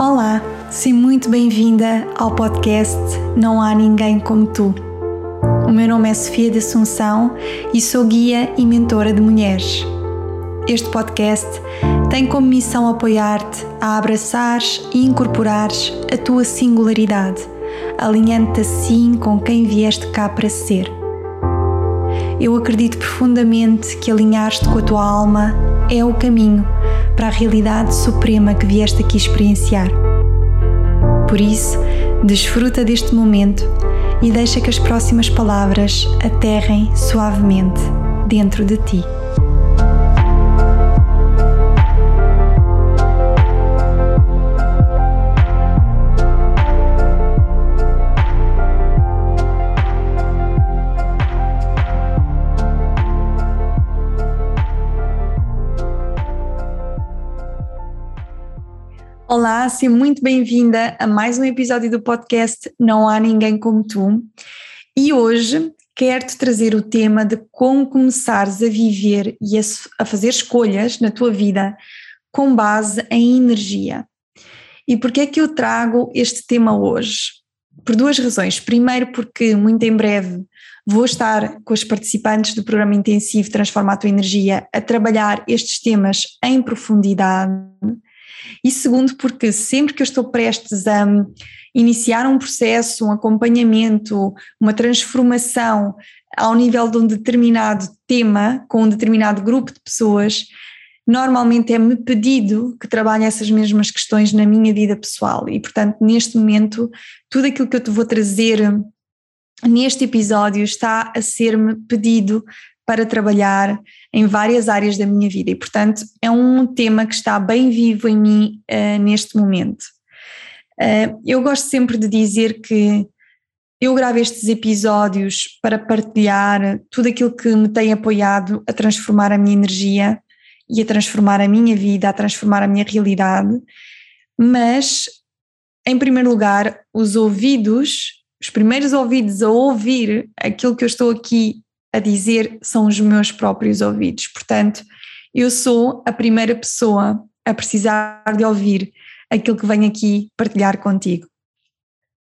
Olá, seja muito bem-vinda ao podcast Não Há Ninguém Como Tu. O meu nome é Sofia de Assunção e sou guia e mentora de mulheres. Este podcast tem como missão apoiar-te a abraçares e incorporares a tua singularidade, alinhando-te assim com quem vieste cá para ser. Eu acredito profundamente que alinhar-te com a tua alma é o caminho para a realidade suprema que vieste aqui experienciar. Por isso, desfruta deste momento e deixa que as próximas palavras aterrem suavemente dentro de ti. Seja muito bem-vinda a mais um episódio do podcast Não Há Ninguém Como Tu. E hoje quero-te trazer o tema de como começares a viver e a, a fazer escolhas na tua vida com base em energia. E porquê é que eu trago este tema hoje? Por duas razões. Primeiro, porque muito em breve vou estar com os participantes do programa intensivo Transforma a Tua Energia a trabalhar estes temas em profundidade e segundo, porque sempre que eu estou prestes a iniciar um processo, um acompanhamento, uma transformação ao nível de um determinado tema, com um determinado grupo de pessoas, normalmente é-me pedido que trabalhe essas mesmas questões na minha vida pessoal. E, portanto, neste momento, tudo aquilo que eu te vou trazer neste episódio está a ser-me pedido para trabalhar em várias áreas da minha vida e, portanto, é um tema que está bem vivo em mim uh, neste momento. Uh, eu gosto sempre de dizer que eu gravo estes episódios para partilhar tudo aquilo que me tem apoiado a transformar a minha energia e a transformar a minha vida, a transformar a minha realidade, mas, em primeiro lugar, os ouvidos, os primeiros ouvidos a ouvir aquilo que eu estou aqui a dizer são os meus próprios ouvidos. Portanto, eu sou a primeira pessoa a precisar de ouvir aquilo que venho aqui partilhar contigo.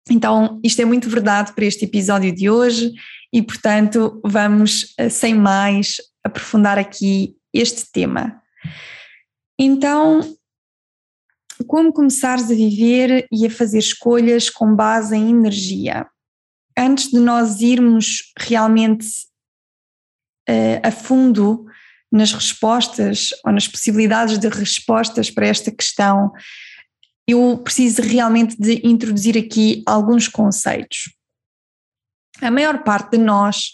Então, isto é muito verdade para este episódio de hoje e, portanto, vamos, eh, sem mais, aprofundar aqui este tema. Então, como começares a viver e a fazer escolhas com base em energia? Antes de nós irmos realmente uh, a fundo nas respostas ou nas possibilidades de respostas para esta questão, eu preciso realmente de introduzir aqui alguns conceitos. A maior parte de nós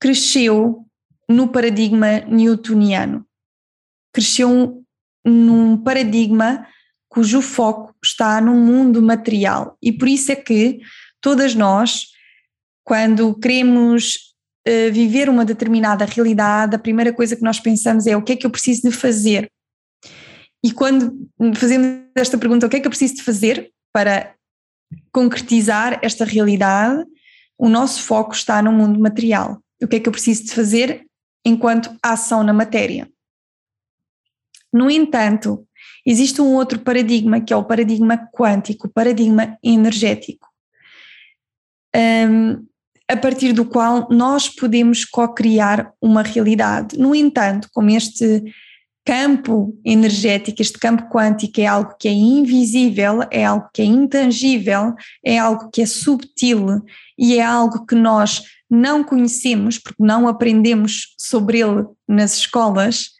cresceu no paradigma newtoniano, cresceu num paradigma cujo foco está no mundo material e por isso é que todas nós, quando queremos viver uma determinada realidade, a primeira coisa que nós pensamos é o que é que eu preciso de fazer. E quando fazemos esta pergunta, o que é que eu preciso de fazer para concretizar esta realidade, o nosso foco está no mundo material. O que é que eu preciso de fazer enquanto ação na matéria? No entanto, existe um outro paradigma, que é o paradigma quântico, o paradigma energético. Um, a partir do qual nós podemos co-criar uma realidade. No entanto, como este campo energético, este campo quântico é algo que é invisível, é algo que é intangível, é algo que é subtil e é algo que nós não conhecemos, porque não aprendemos sobre ele nas escolas,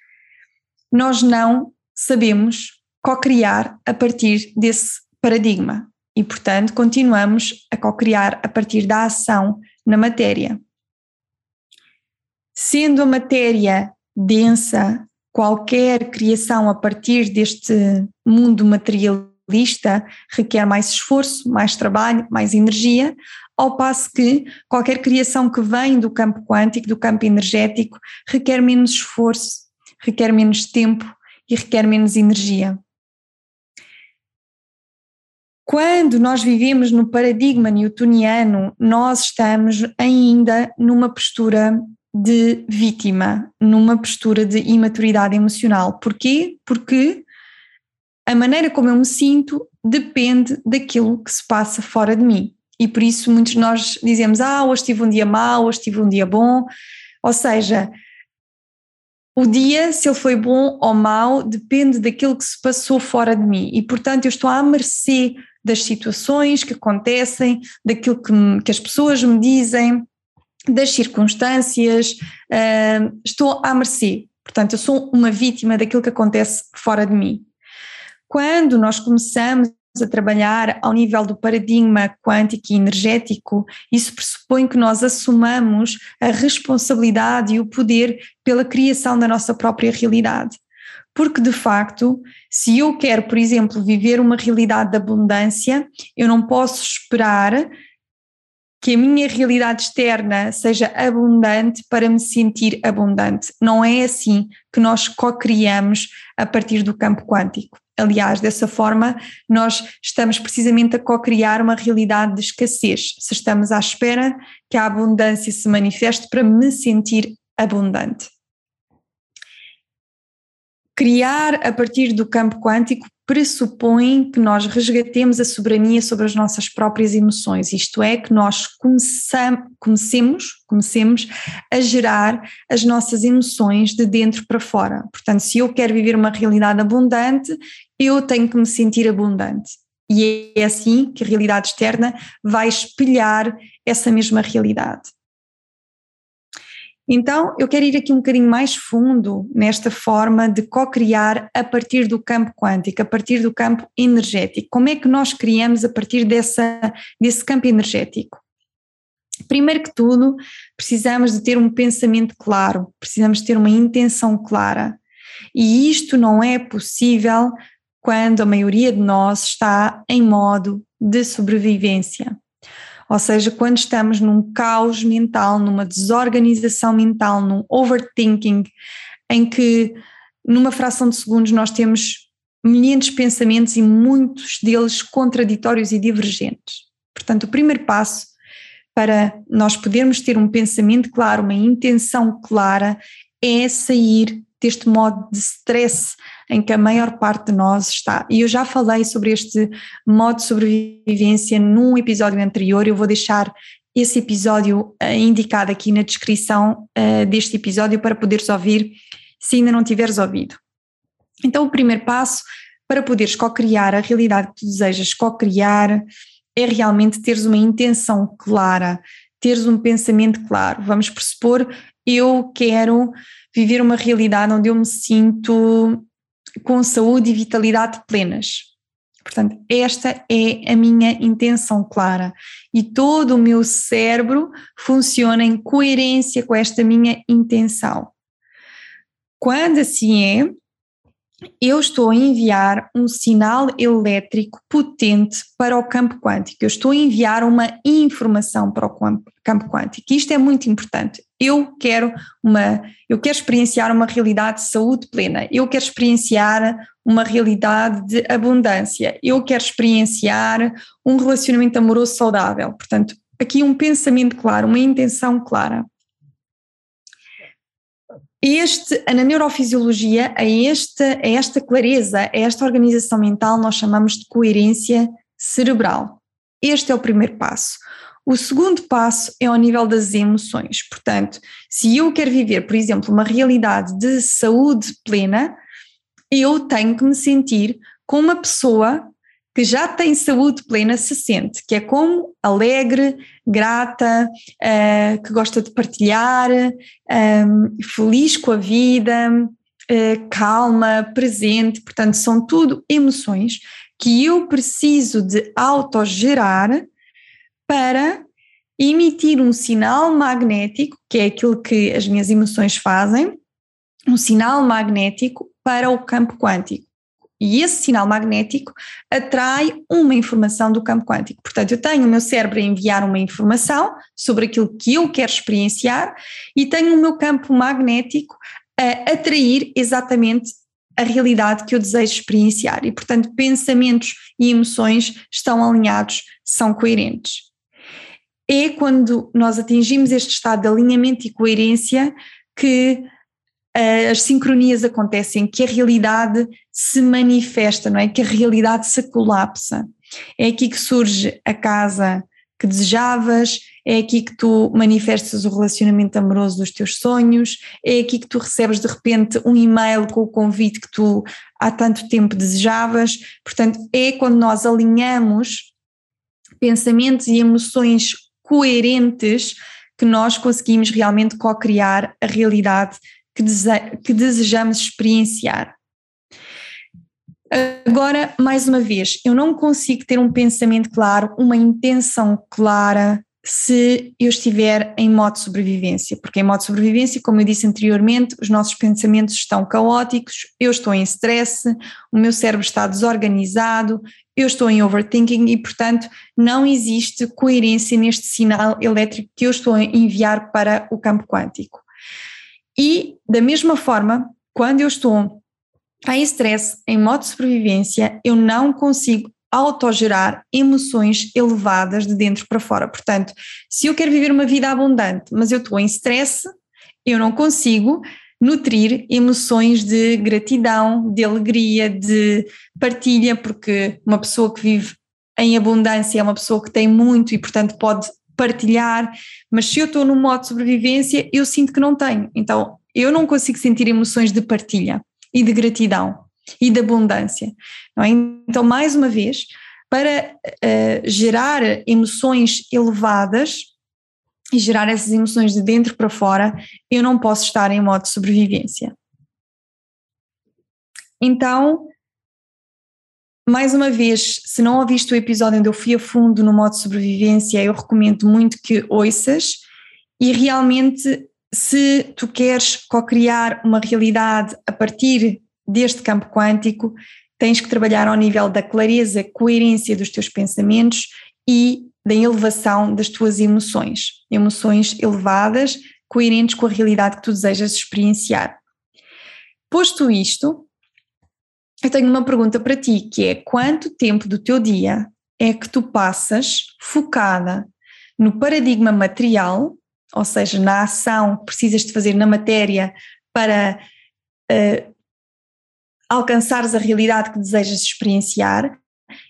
nós não sabemos co-criar a partir desse paradigma. E, portanto, continuamos a co-criar a partir da ação na matéria. Sendo a matéria densa, qualquer criação a partir deste mundo materialista requer mais esforço, mais trabalho, mais energia, ao passo que qualquer criação que vem do campo quântico, do campo energético, requer menos esforço, requer menos tempo e requer menos energia. Quando nós vivemos no paradigma newtoniano, nós estamos ainda numa postura de vítima, numa postura de imaturidade emocional. Porquê? Porque a maneira como eu me sinto depende daquilo que se passa fora de mim. E por isso muitos de nós dizemos: Ah, hoje tive um dia mau, hoje tive um dia bom. Ou seja, o dia, se ele foi bom ou mau, depende daquilo que se passou fora de mim. E portanto, eu estou à mercê das situações que acontecem, daquilo que, que as pessoas me dizem, das circunstâncias, uh, estou à mercê. Portanto, eu sou uma vítima daquilo que acontece fora de mim. Quando nós começamos a trabalhar ao nível do paradigma quântico e energético, isso pressupõe que nós assumamos a responsabilidade e o poder pela criação da nossa própria realidade. Porque, de facto, se eu quero, por exemplo, viver uma realidade de abundância, eu não posso esperar que a minha realidade externa seja abundante para me sentir abundante. Não é assim que nós co-criamos a partir do campo quântico. Aliás, dessa forma, nós estamos precisamente a co-criar uma realidade de escassez. Se estamos à espera que a abundância se manifeste para me sentir abundante. Criar a partir do campo quântico pressupõe que nós resgatemos a soberania sobre as nossas próprias emoções, isto é, que nós comecemos, comecemos a gerar as nossas emoções de dentro para fora. Portanto, se eu quero viver uma realidade abundante, eu tenho que me sentir abundante. E é assim que a realidade externa vai espelhar essa mesma realidade. Então, eu quero ir aqui um bocadinho mais fundo nesta forma de co-criar a partir do campo quântico, a partir do campo energético. Como é que nós criamos a partir dessa, desse campo energético? Primeiro que tudo, precisamos de ter um pensamento claro, precisamos ter uma intenção clara. E isto não é possível quando a maioria de nós está em modo de sobrevivência. Ou seja, quando estamos num caos mental, numa desorganização mental, num overthinking, em que numa fração de segundos nós temos milhares de pensamentos e muitos deles contraditórios e divergentes. Portanto, o primeiro passo para nós podermos ter um pensamento claro, uma intenção clara, é sair deste modo de stress em que a maior parte de nós está. E eu já falei sobre este modo de sobrevivência num episódio anterior, eu vou deixar esse episódio uh, indicado aqui na descrição uh, deste episódio para poderes ouvir se ainda não tiveres ouvido. Então, o primeiro passo para poderes co-criar a realidade que tu desejas co-criar é realmente teres uma intenção clara, teres um pensamento claro. Vamos pressupor, eu quero viver uma realidade onde eu me sinto com saúde e vitalidade plenas. Portanto, esta é a minha intenção clara e todo o meu cérebro funciona em coerência com esta minha intenção. Quando assim é, eu estou a enviar um sinal elétrico potente para o campo quântico, eu estou a enviar uma informação para o campo quântico. Isto é muito importante. Eu quero uma, eu quero experienciar uma realidade de saúde plena, eu quero experienciar uma realidade de abundância, eu quero experienciar um relacionamento amoroso saudável. Portanto, aqui um pensamento claro, uma intenção clara. Este, na neurofisiologia, a esta, a esta clareza, a esta organização mental, nós chamamos de coerência cerebral. Este é o primeiro passo. O segundo passo é ao nível das emoções. Portanto, se eu quero viver, por exemplo, uma realidade de saúde plena, eu tenho que me sentir como uma pessoa que já tem saúde plena se sente, que é como alegre, grata, uh, que gosta de partilhar, um, ehm, feliz com a vida, uh, calma, presente, portanto, são tudo emoções que eu preciso de autogerar para emitir um sinal magnético, que é aquilo que as minhas emoções fazem, um sinal magnético para o campo quântico. E esse sinal magnético atrai uma informação do campo quântico. Portanto, eu tenho o meu cérebro a enviar uma informação sobre aquilo que eu quero experienciar e tenho o meu campo magnético a atrair exatamente a realidade que eu desejo experienciar. E, portanto, pensamentos e emoções estão alinhados, são coerentes. É quando nós atingimos este estado de alinhamento e coerência que as sincronias acontecem, que a realidade se manifesta, não é? Que a realidade se colapsa. É aqui que surge a casa que desejavas, é aqui que tu manifestas o relacionamento amoroso dos teus sonhos, é aqui que tu recebes de repente um e-mail com o convite que tu há tanto tempo desejavas. Portanto, é quando nós alinhamos pensamentos e emoções coerentes que nós conseguimos realmente co-criar a realidade que, dese que desejamos experienciar. Agora, mais uma vez, eu não consigo ter um pensamento claro, uma intenção clara, se eu estiver em modo sobrevivência, porque em modo sobrevivência, como eu disse anteriormente, os nossos pensamentos estão caóticos, eu estou em stress, o meu cérebro está desorganizado, eu estou em overthinking e, portanto, não existe coerência neste sinal elétrico que eu estou a enviar para o campo quântico. E, da mesma forma, quando eu estou em stress, em modo de sobrevivência, eu não consigo autogerar emoções elevadas de dentro para fora. Portanto, se eu quero viver uma vida abundante, mas eu estou em stress, eu não consigo nutrir emoções de gratidão, de alegria, de partilha, porque uma pessoa que vive em abundância é uma pessoa que tem muito e, portanto, pode partilhar, mas se eu estou no modo de sobrevivência, eu sinto que não tenho. Então, eu não consigo sentir emoções de partilha e de gratidão e de abundância. É? Então, mais uma vez, para uh, gerar emoções elevadas e gerar essas emoções de dentro para fora, eu não posso estar em modo de sobrevivência. Então, mais uma vez, se não ouviste o episódio onde eu fui a fundo no modo de sobrevivência, eu recomendo muito que ouças e realmente se tu queres co-criar uma realidade a partir deste campo quântico, tens que trabalhar ao nível da clareza, coerência dos teus pensamentos e da elevação das tuas emoções. Emoções elevadas, coerentes com a realidade que tu desejas experienciar. Posto isto, eu tenho uma pergunta para ti, que é quanto tempo do teu dia é que tu passas focada no paradigma material, ou seja, na ação que precisas de fazer na matéria para uh, alcançares a realidade que desejas experienciar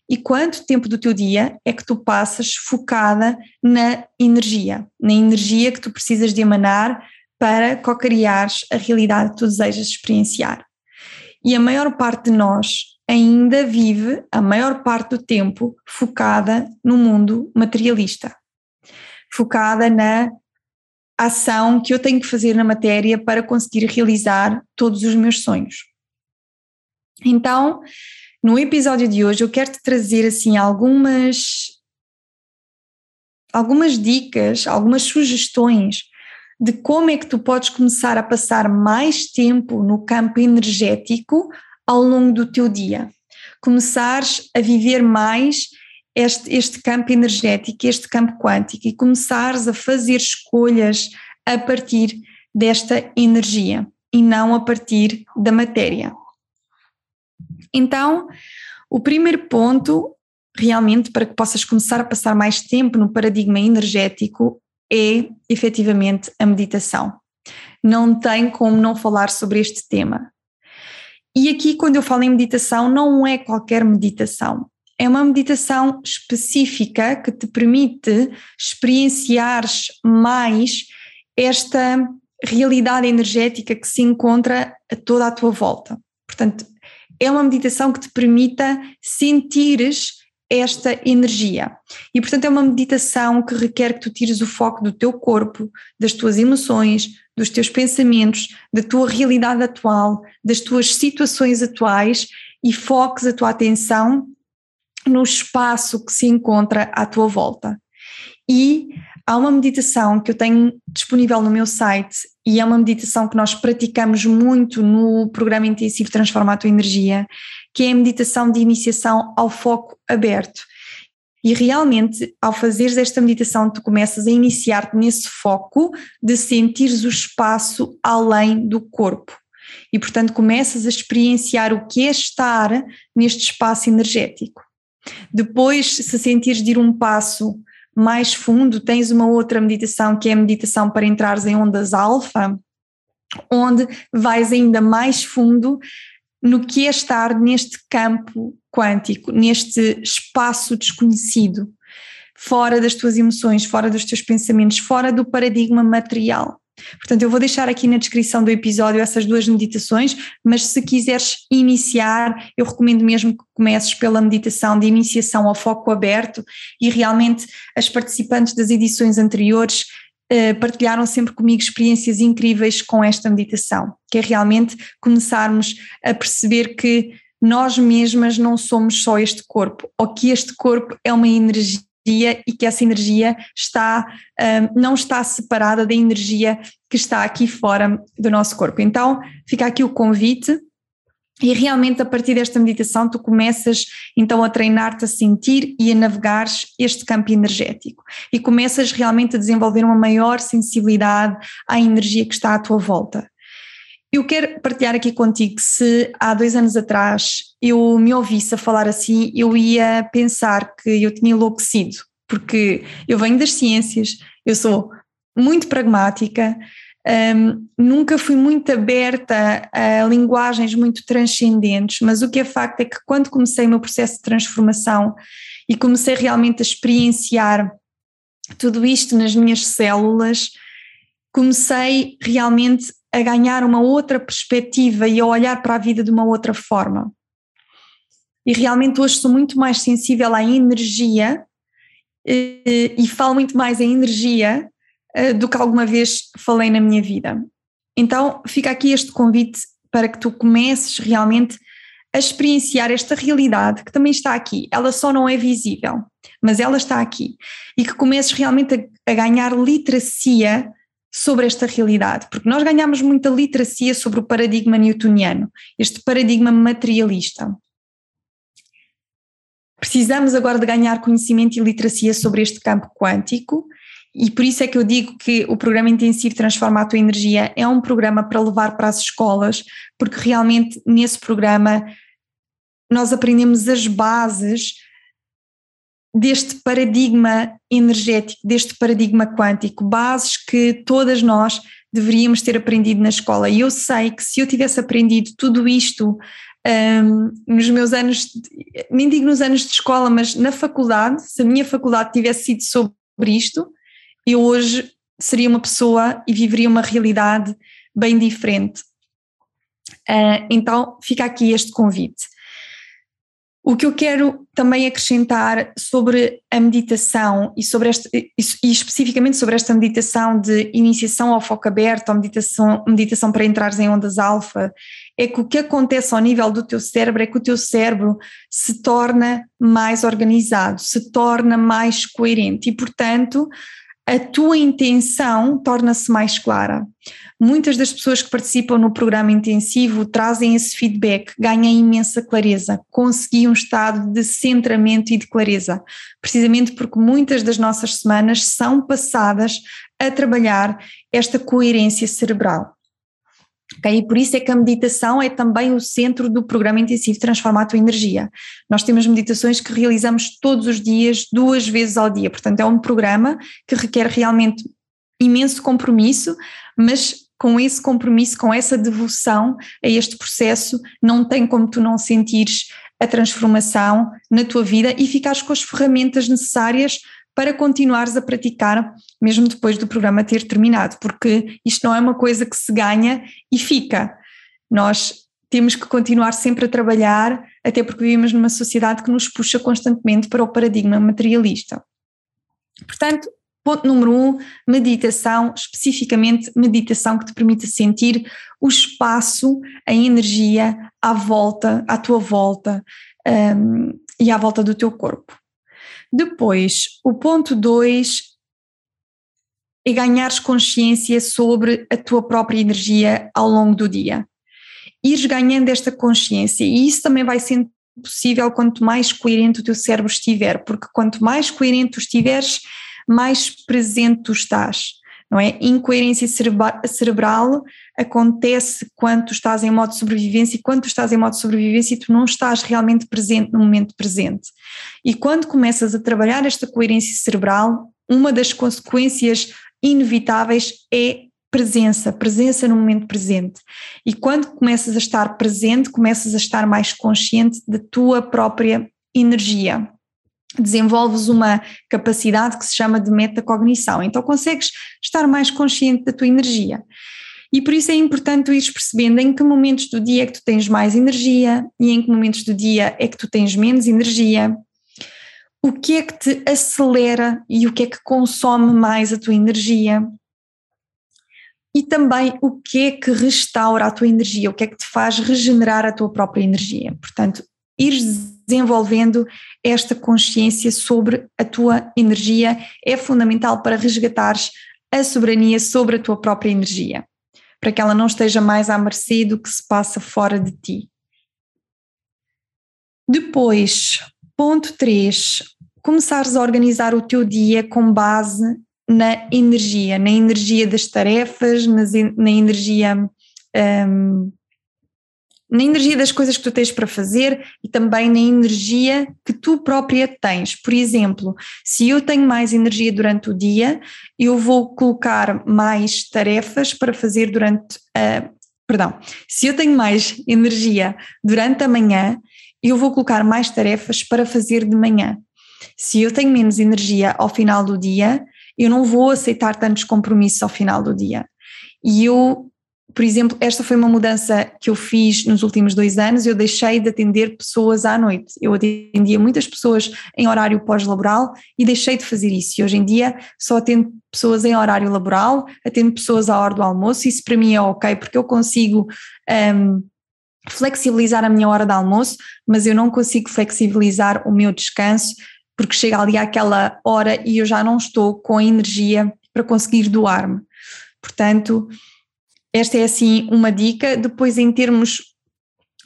e quanto tempo do teu dia é que tu passas focada na energia, na energia que tu precisas de emanar para co-criares a realidade que tu desejas experienciar. E a maior parte de nós ainda vive a maior parte do tempo focada no mundo materialista, focada na ação que eu tenho que fazer na matéria para conseguir realizar todos os meus sonhos. Então, no episódio de hoje eu quero te trazer assim algumas algumas dicas, algumas sugestões de como é que tu podes começar a passar mais tempo no campo energético ao longo do teu dia. Começares a viver mais este, este campo energético, este campo quântico e começares a fazer escolhas a partir desta energia e não a partir da matéria. Então, o primeiro ponto, realmente, para que possas começar a passar mais tempo no paradigma energético, é efetivamente a meditação. Não tem como não falar sobre este tema. E aqui, quando eu falo em meditação, não é qualquer meditação. É uma meditação específica que te permite experienciar mais esta realidade energética que se encontra a toda a tua volta. Portanto, é uma meditação que te permita sentires esta energia. E portanto é uma meditação que requer que tu tires o foco do teu corpo, das tuas emoções, dos teus pensamentos, da tua realidade atual, das tuas situações atuais e foques a tua atenção no espaço que se encontra à tua volta. E há uma meditação que eu tenho disponível no meu site e é uma meditação que nós praticamos muito no programa intensivo Transforma a Tua Energia, que é a meditação de iniciação ao foco aberto. E realmente, ao fazeres esta meditação, tu começas a iniciar-te nesse foco de sentires o espaço além do corpo. E, portanto, começas a experienciar o que é estar neste espaço energético. Depois, se sentires de ir um passo mais fundo, tens uma outra meditação que é a meditação para entrares em ondas alfa, onde vais ainda mais fundo no que é estar neste campo quântico, neste espaço desconhecido, fora das tuas emoções, fora dos teus pensamentos, fora do paradigma material. Portanto, eu vou deixar aqui na descrição do episódio essas duas meditações, mas se quiseres iniciar, eu recomendo mesmo que comeces pela meditação de iniciação ao foco aberto e realmente as participantes das edições anteriores eh, partilharam sempre comigo experiências incríveis com esta meditação, que é realmente começarmos a perceber que nós mesmas não somos só este corpo, ou que este corpo é uma energia e que essa energia está, um, não está separada da energia que está aqui fora do nosso corpo. Então, fica aqui o convite. E realmente a partir desta meditação tu começas então a treinar-te a sentir e a navegar este campo energético e começas realmente a desenvolver uma maior sensibilidade à energia que está à tua volta. Eu quero partilhar aqui contigo que se há dois anos atrás eu me ouvisse a falar assim, eu ia pensar que eu tinha enlouquecido, porque eu venho das ciências, eu sou muito pragmática, um, nunca fui muito aberta a linguagens muito transcendentes, mas o que é facto é que quando comecei o meu processo de transformação e comecei realmente a experienciar tudo isto nas minhas células, comecei realmente a ganhar uma outra perspectiva e a olhar para a vida de uma outra forma. E realmente hoje sou muito mais sensível à energia e, e falo muito mais em energia eh, do que alguma vez falei na minha vida. Então fica aqui este convite para que tu comeces realmente a experienciar esta realidade que também está aqui. Ela só não é visível, mas ela está aqui. E que comeces realmente a, a ganhar literacia sobre esta realidade, porque nós ganhamos muita literacia sobre o paradigma newtoniano, este paradigma materialista. Precisamos agora de ganhar conhecimento e literacia sobre este campo quântico, e por isso é que eu digo que o programa intensivo Transforma a Tua Energia é um programa para levar para as escolas, porque realmente nesse programa nós aprendemos as bases deste paradigma energético, deste paradigma quântico, bases que todas nós deveríamos ter aprendido na escola. E eu sei que se eu tivesse aprendido tudo isto um, nos meus anos, nem digo nos anos de escola, mas na faculdade, se a minha faculdade tivesse sido sobre isto, eu hoje seria uma pessoa e viveria uma realidade bem diferente. Uh, então fica aqui este convite. O que eu quero também acrescentar sobre a meditação e, sobre esta, e especificamente sobre esta meditação de iniciação ao foco aberto, a meditação, meditação para entrares em ondas alfa, é que o que acontece ao nível do teu cérebro é que o teu cérebro se torna mais organizado, se torna mais coerente e, portanto, a tua intenção torna-se mais clara. Muitas das pessoas que participam no programa intensivo trazem esse feedback, ganham imensa clareza, conseguem um estado de centramento e de clareza, precisamente porque muitas das nossas semanas são passadas a trabalhar esta coerência cerebral. Okay? E por isso é que a meditação é também o centro do programa intensivo Transforma a Tua Energia. Nós temos meditações que realizamos todos os dias, duas vezes ao dia, portanto é um programa que requer realmente imenso compromisso, mas com esse compromisso, com essa devoção a este processo, não tem como tu não sentires a transformação na tua vida e ficares com as ferramentas necessárias para continuares a praticar mesmo depois do programa ter terminado, porque isto não é uma coisa que se ganha e fica. Nós temos que continuar sempre a trabalhar, até porque vivemos numa sociedade que nos puxa constantemente para o paradigma materialista. Portanto, ponto número um, meditação, especificamente meditação que te permita sentir o espaço, a energia à volta, à tua volta um, e à volta do teu corpo. Depois, o ponto 2 é ganhares consciência sobre a tua própria energia ao longo do dia. Ires ganhando esta consciência, e isso também vai sendo possível quanto mais coerente o teu cérebro estiver, porque quanto mais coerente tu estiveres, mais presente tu estás não é? Incoerência cerebral acontece quando tu estás em modo de sobrevivência e quando tu estás em modo de sobrevivência tu não estás realmente presente no momento presente. E quando começas a trabalhar esta coerência cerebral, uma das consequências inevitáveis é presença, presença no momento presente. E quando começas a estar presente, começas a estar mais consciente da tua própria energia. Desenvolves uma capacidade que se chama de metacognição, então consegues estar mais consciente da tua energia. E por isso é importante tu ires percebendo em que momentos do dia é que tu tens mais energia e em que momentos do dia é que tu tens menos energia. O que é que te acelera e o que é que consome mais a tua energia? e também o que é que restaura a tua energia, o que é que te faz regenerar a tua própria energia. Portanto, ir desenvolvendo esta consciência sobre a tua energia é fundamental para resgatares a soberania sobre a tua própria energia, para que ela não esteja mais à mercê do que se passa fora de ti. Depois, ponto 3, começares a organizar o teu dia com base na energia, na energia das tarefas, na energia um, na energia das coisas que tu tens para fazer e também na energia que tu própria tens. Por exemplo, se eu tenho mais energia durante o dia, eu vou colocar mais tarefas para fazer durante a. Perdão, se eu tenho mais energia durante a manhã, eu vou colocar mais tarefas para fazer de manhã. Se eu tenho menos energia ao final do dia, eu não vou aceitar tantos compromissos ao final do dia. E eu, por exemplo, esta foi uma mudança que eu fiz nos últimos dois anos, eu deixei de atender pessoas à noite. Eu atendia muitas pessoas em horário pós-laboral e deixei de fazer isso. E hoje em dia só atendo pessoas em horário laboral, atendo pessoas à hora do almoço, isso para mim é ok, porque eu consigo. Um, flexibilizar a minha hora de almoço, mas eu não consigo flexibilizar o meu descanso porque chega ali àquela hora e eu já não estou com a energia para conseguir doar-me. Portanto, esta é assim uma dica. Depois, em termos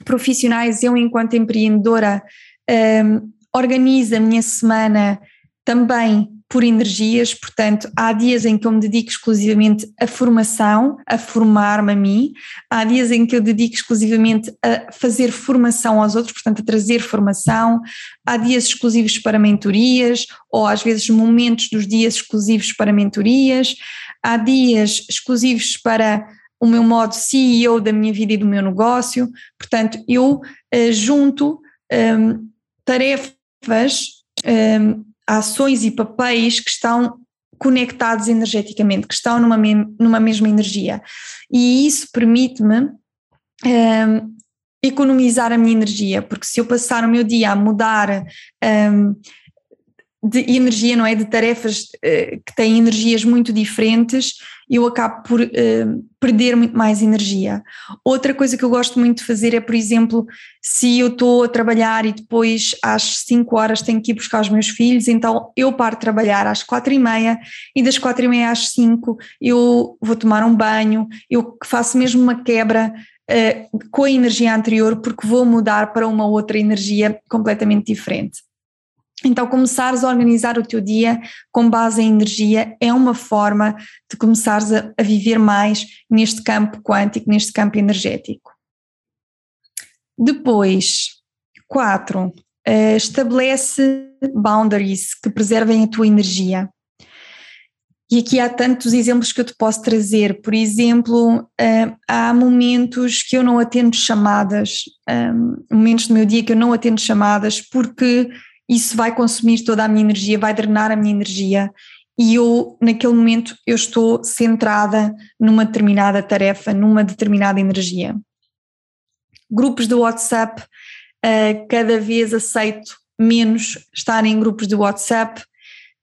profissionais, eu, enquanto empreendedora, um, organizo a minha semana também por energias, portanto, há dias em que eu me dedico exclusivamente à formação, a formar-me a mim, há dias em que eu dedico exclusivamente a fazer formação aos outros, portanto, a trazer formação, há dias exclusivos para mentorias, ou às vezes momentos dos dias exclusivos para mentorias, há dias exclusivos para o meu modo CEO da minha vida e do meu negócio, portanto, eu uh, junto um, tarefas. Um, ações e papéis que estão conectados energeticamente, que estão numa, numa mesma energia. E isso permite-me um, economizar a minha energia, porque se eu passar o meu dia a mudar de energia, não é? De tarefas uh, que têm energias muito diferentes, eu acabo por uh, perder muito mais energia. Outra coisa que eu gosto muito de fazer é, por exemplo, se eu estou a trabalhar e depois às 5 horas tenho que ir buscar os meus filhos, então eu paro de trabalhar às 4 e meia e das 4 e meia às 5 eu vou tomar um banho, eu faço mesmo uma quebra uh, com a energia anterior porque vou mudar para uma outra energia completamente diferente. Então, começares a organizar o teu dia com base em energia é uma forma de começares a, a viver mais neste campo quântico, neste campo energético. Depois, quatro, uh, estabelece boundaries que preservem a tua energia. E aqui há tantos exemplos que eu te posso trazer. Por exemplo, uh, há momentos que eu não atendo chamadas, um, momentos do meu dia que eu não atendo chamadas porque isso vai consumir toda a minha energia, vai drenar a minha energia. E eu naquele momento eu estou centrada numa determinada tarefa, numa determinada energia. Grupos do WhatsApp, uh, cada vez aceito menos estar em grupos de WhatsApp,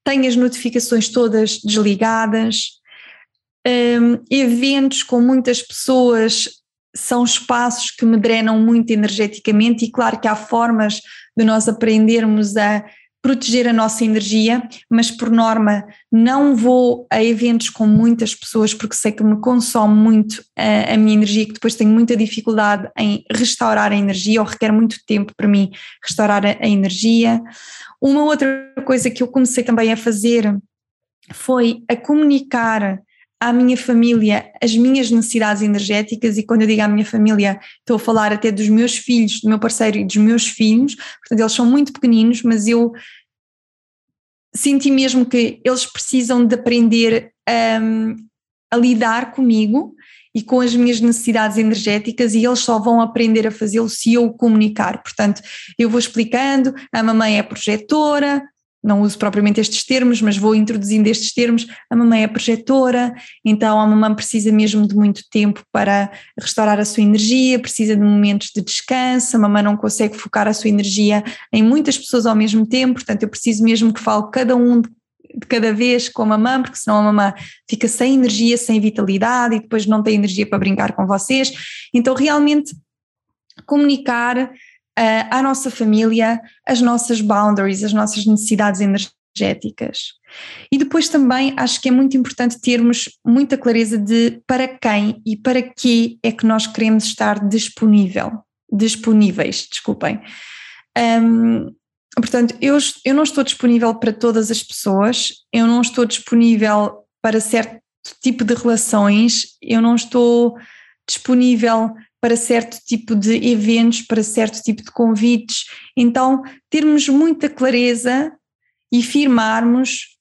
tenho as notificações todas desligadas, um, eventos com muitas pessoas são espaços que me drenam muito energeticamente e claro que há formas de nós aprendermos a proteger a nossa energia, mas por norma não vou a eventos com muitas pessoas porque sei que me consome muito a, a, minha energia, que depois tenho muita dificuldade em restaurar a energia ou requer muito tempo para mim restaurar a, a energia. Uma outra coisa que eu comecei também a fazer foi a comunicar à minha família as minhas necessidades energéticas, e quando eu digo à minha família, estou a falar até dos meus filhos, do meu parceiro e dos meus filhos, portanto, eles são muito pequeninos, mas eu senti mesmo que eles precisam de aprender um, a lidar comigo e com as minhas necessidades energéticas e eles só vão aprender a fazê-lo se eu o comunicar. Portanto, eu vou explicando, a mamãe é projetora, não uso propriamente estes termos, mas vou introduzindo estes termos. A mamãe é projetora, então a mamãe precisa mesmo de muito tempo para restaurar a sua energia, precisa de momentos de descanso, a mamãe não consegue focar a sua energia em muitas pessoas ao mesmo tempo, portanto eu preciso mesmo que fale cada um de cada vez com a mamã, porque senão a mamã fica sem energia, sem vitalidade e depois não tem energia para brincar com vocês. Então, realmente, comunicar à nossa família as nossas boundaries, as nossas necessidades energéticas. E depois também acho que é muito importante termos muita clareza de para quem e para que é que nós queremos estar disponível, disponíveis, desculpem. Um, portanto, eu, eu não estou disponível para todas as pessoas, eu não estou disponível para certo tipo de relações, eu não estou disponível para certo tipo de eventos, para certo tipo de convites. Então, termos muita clareza e firmarmos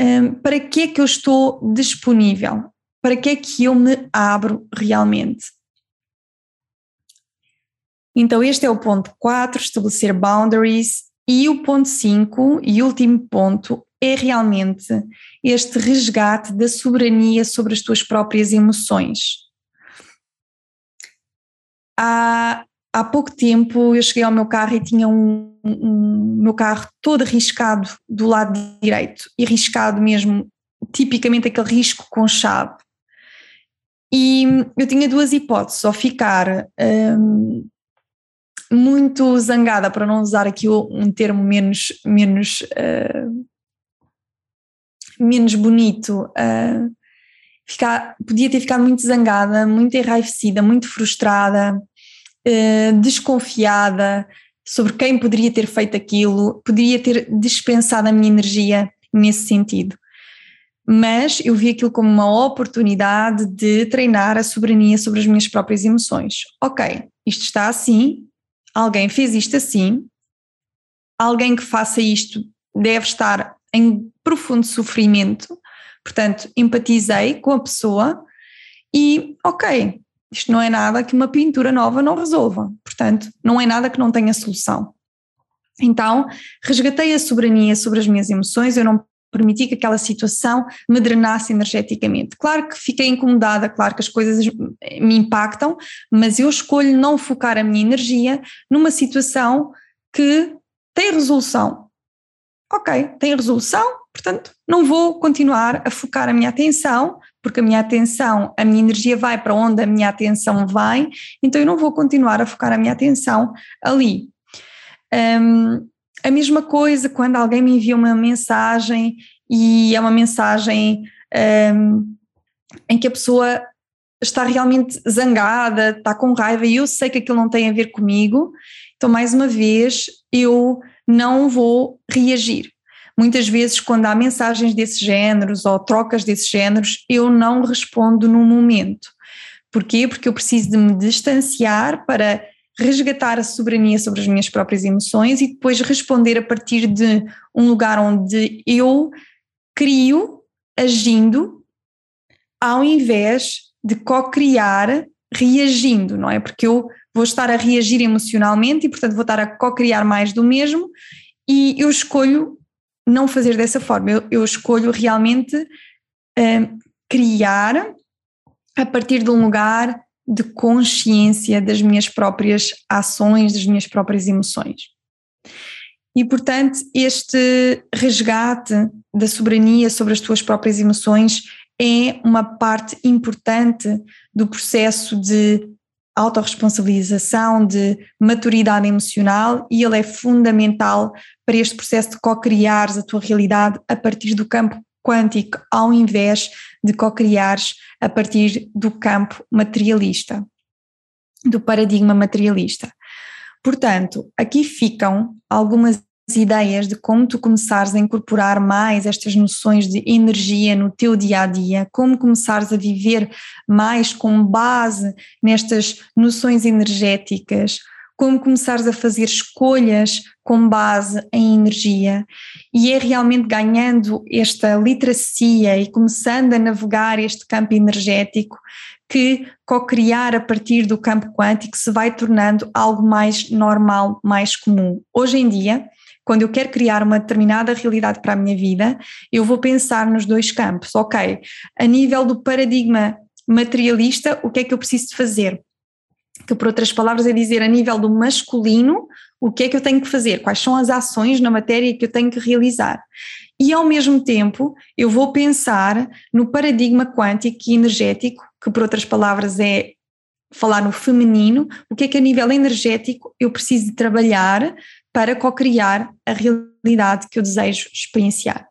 um, para que é que eu estou disponível, para que é que eu me abro realmente. Então, este é o ponto 4, estabelecer boundaries. E o ponto 5 e último ponto é realmente este resgate da soberania sobre as tuas próprias emoções há, há pouco tempo eu cheguei ao meu carro e tinha um, um meu carro todo riscado do lado direito, e riscado mesmo, tipicamente aquele risco com chave. E eu tinha duas hipóteses, ou ficar um, muito zangada, para não usar aqui um termo menos, menos, uh, menos bonito, uh, ficar, podia ter ficado muito zangada, muito enraivecida, muito frustrada, eh, desconfiada sobre quem poderia ter feito aquilo, poderia ter dispensado a minha energia nesse sentido. Mas eu vi aquilo como uma oportunidade de treinar a soberania sobre as minhas próprias emoções. Ok, isto está assim, alguém fez isto assim, alguém que faça isto deve estar em profundo sofrimento, portanto, empatizei com a pessoa e, ok, isto não é nada que uma pintura nova não resolva, portanto, não é nada que não tenha solução. Então, resgatei a soberania sobre as minhas emoções, eu não permiti que aquela situação me drenasse energeticamente. Claro que fiquei incomodada, claro que as coisas me impactam, mas eu escolho não focar a minha energia numa situação que tem resolução. Ok, tem resolução, portanto, não vou continuar a focar a minha atenção porque a minha atenção, a minha energia vai para onde a minha atenção vai, então eu não vou continuar a focar a minha atenção ali. Um, a mesma coisa quando alguém me envia uma mensagem e é uma mensagem um, em que a pessoa está realmente zangada, está com raiva e eu sei que aquilo não tem a ver comigo, então mais uma vez eu não vou reagir. Muitas vezes, quando há mensagens desses géneros ou trocas desses géneros, eu não respondo no momento. Porquê? Porque eu preciso de me distanciar para resgatar a soberania sobre as minhas próprias emoções e depois responder a partir de um lugar onde eu crio agindo ao invés de co-criar reagindo, não é? Porque eu vou estar a reagir emocionalmente e, portanto, vou estar a co-criar mais do mesmo e eu escolho não fazer dessa forma. Eu, eu escolho realmente uh, criar a partir de um lugar de consciência das minhas próprias ações, das minhas próprias emoções. E, portanto, este resgate da soberania sobre as tuas próprias emoções é uma parte importante do processo de autorresponsabilização, de maturidade emocional e ele é fundamental para este processo de co-criares a tua realidade a partir do campo quântico, ao invés de co-criares a partir do campo materialista, do paradigma materialista. Portanto, aqui ficam algumas ideias de como tu começares a incorporar mais estas noções de energia no teu dia a dia, como começares a viver mais com base nestas noções energéticas, como começares a fazer escolhas com base em energia, e é realmente ganhando esta literacia e começando a navegar este campo energético que co-criar a partir do campo quântico se vai tornando algo mais normal, mais comum. Hoje em dia, quando eu quero criar uma determinada realidade para a minha vida, eu vou pensar nos dois campos. Ok, a nível do paradigma materialista, o que é que eu preciso fazer? Que, por outras palavras, é dizer a nível do masculino, o que é que eu tenho que fazer? Quais são as ações na matéria que eu tenho que realizar? E, ao mesmo tempo, eu vou pensar no paradigma quântico e energético, que, por outras palavras, é falar no feminino, o que é que a nível energético eu preciso de trabalhar para co-criar a realidade que eu desejo experienciar.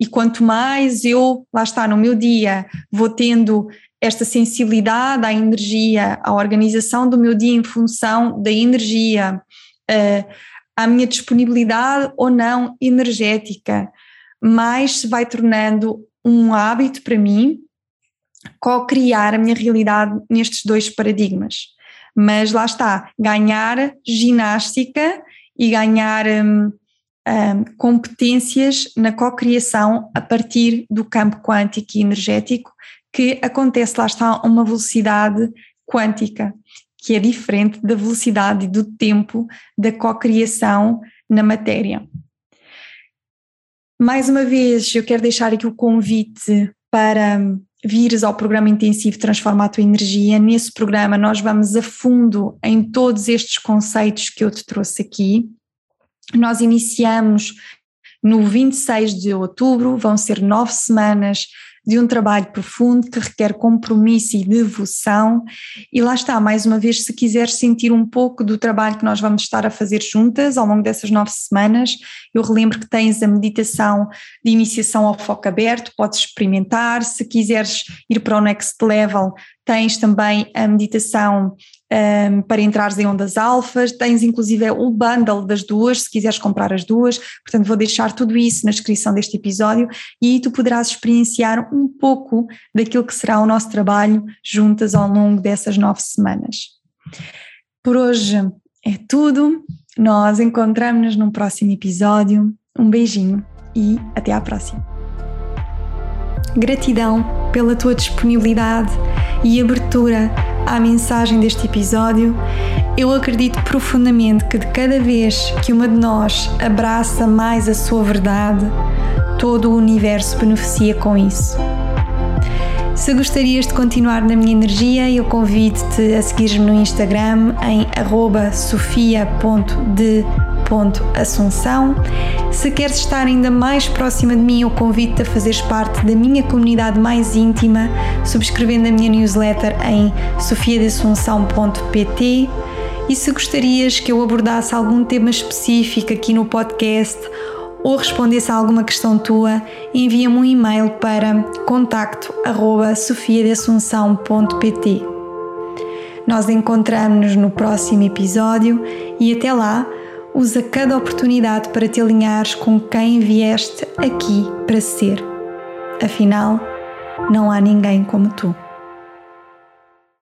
E quanto mais eu, lá está, no meu dia, vou tendo esta sensibilidade à energia, à organização do meu dia em função da energia, uh, à minha disponibilidade ou não energética, mais se vai tornando um hábito para mim co-criar a minha realidade nestes dois paradigmas. Mas lá está, ganhar ginástica e ganhar um, um, competências na co-criação a partir do campo quântico e energético que acontece, lá está, a uma velocidade quântica, que é diferente da velocidade do tempo da co-criação na matéria. Mais uma vez, eu quero deixar aqui o convite para vires ao programa intensivo Transforma a Tua Energia. Nesse programa, nós vamos a fundo em todos estes conceitos que eu te trouxe aqui. Nós iniciamos no 26 de outubro, vão ser nove semanas de um trabalho profundo que requer compromisso e devoção. E lá está, mais uma vez, se quiseres sentir um pouco do trabalho que nós vamos estar a fazer juntas ao longo dessas nove semanas, eu relembro que tens a meditação de iniciação ao foco aberto, podes experimentar. Se quiseres ir para o next level, tens também a meditação um, para entrares em ondas alfas, tens inclusive o bundle das duas, se quiseres comprar as duas, portanto vou deixar tudo isso na descrição deste episódio e tu poderás experienciar um pouco daquilo que será o nosso trabalho juntas ao longo dessas nove semanas. Por hoje é tudo, nós encontramos-nos num próximo episódio, um beijinho e até à próxima. Gratidão pela tua disponibilidade e abertura à mensagem deste episódio, eu acredito profundamente que de cada vez que uma de nós abraça mais a sua verdade, todo o universo beneficia com isso. Se gostarias de continuar na minha energia, eu convido-te a seguir-me no Instagram em sofia.de Assunção. Se queres estar ainda mais próxima de mim, eu convido-te a fazeres parte da minha comunidade mais íntima, subscrevendo a minha newsletter em sofiadeassunção.pt. E se gostarias que eu abordasse algum tema específico aqui no podcast ou respondesse a alguma questão tua, envia-me um e-mail para contacto@sofiadeassunção.pt. Nós encontramos-nos no próximo episódio e até lá Usa cada oportunidade para te alinhares com quem vieste aqui para ser. Afinal, não há ninguém como tu.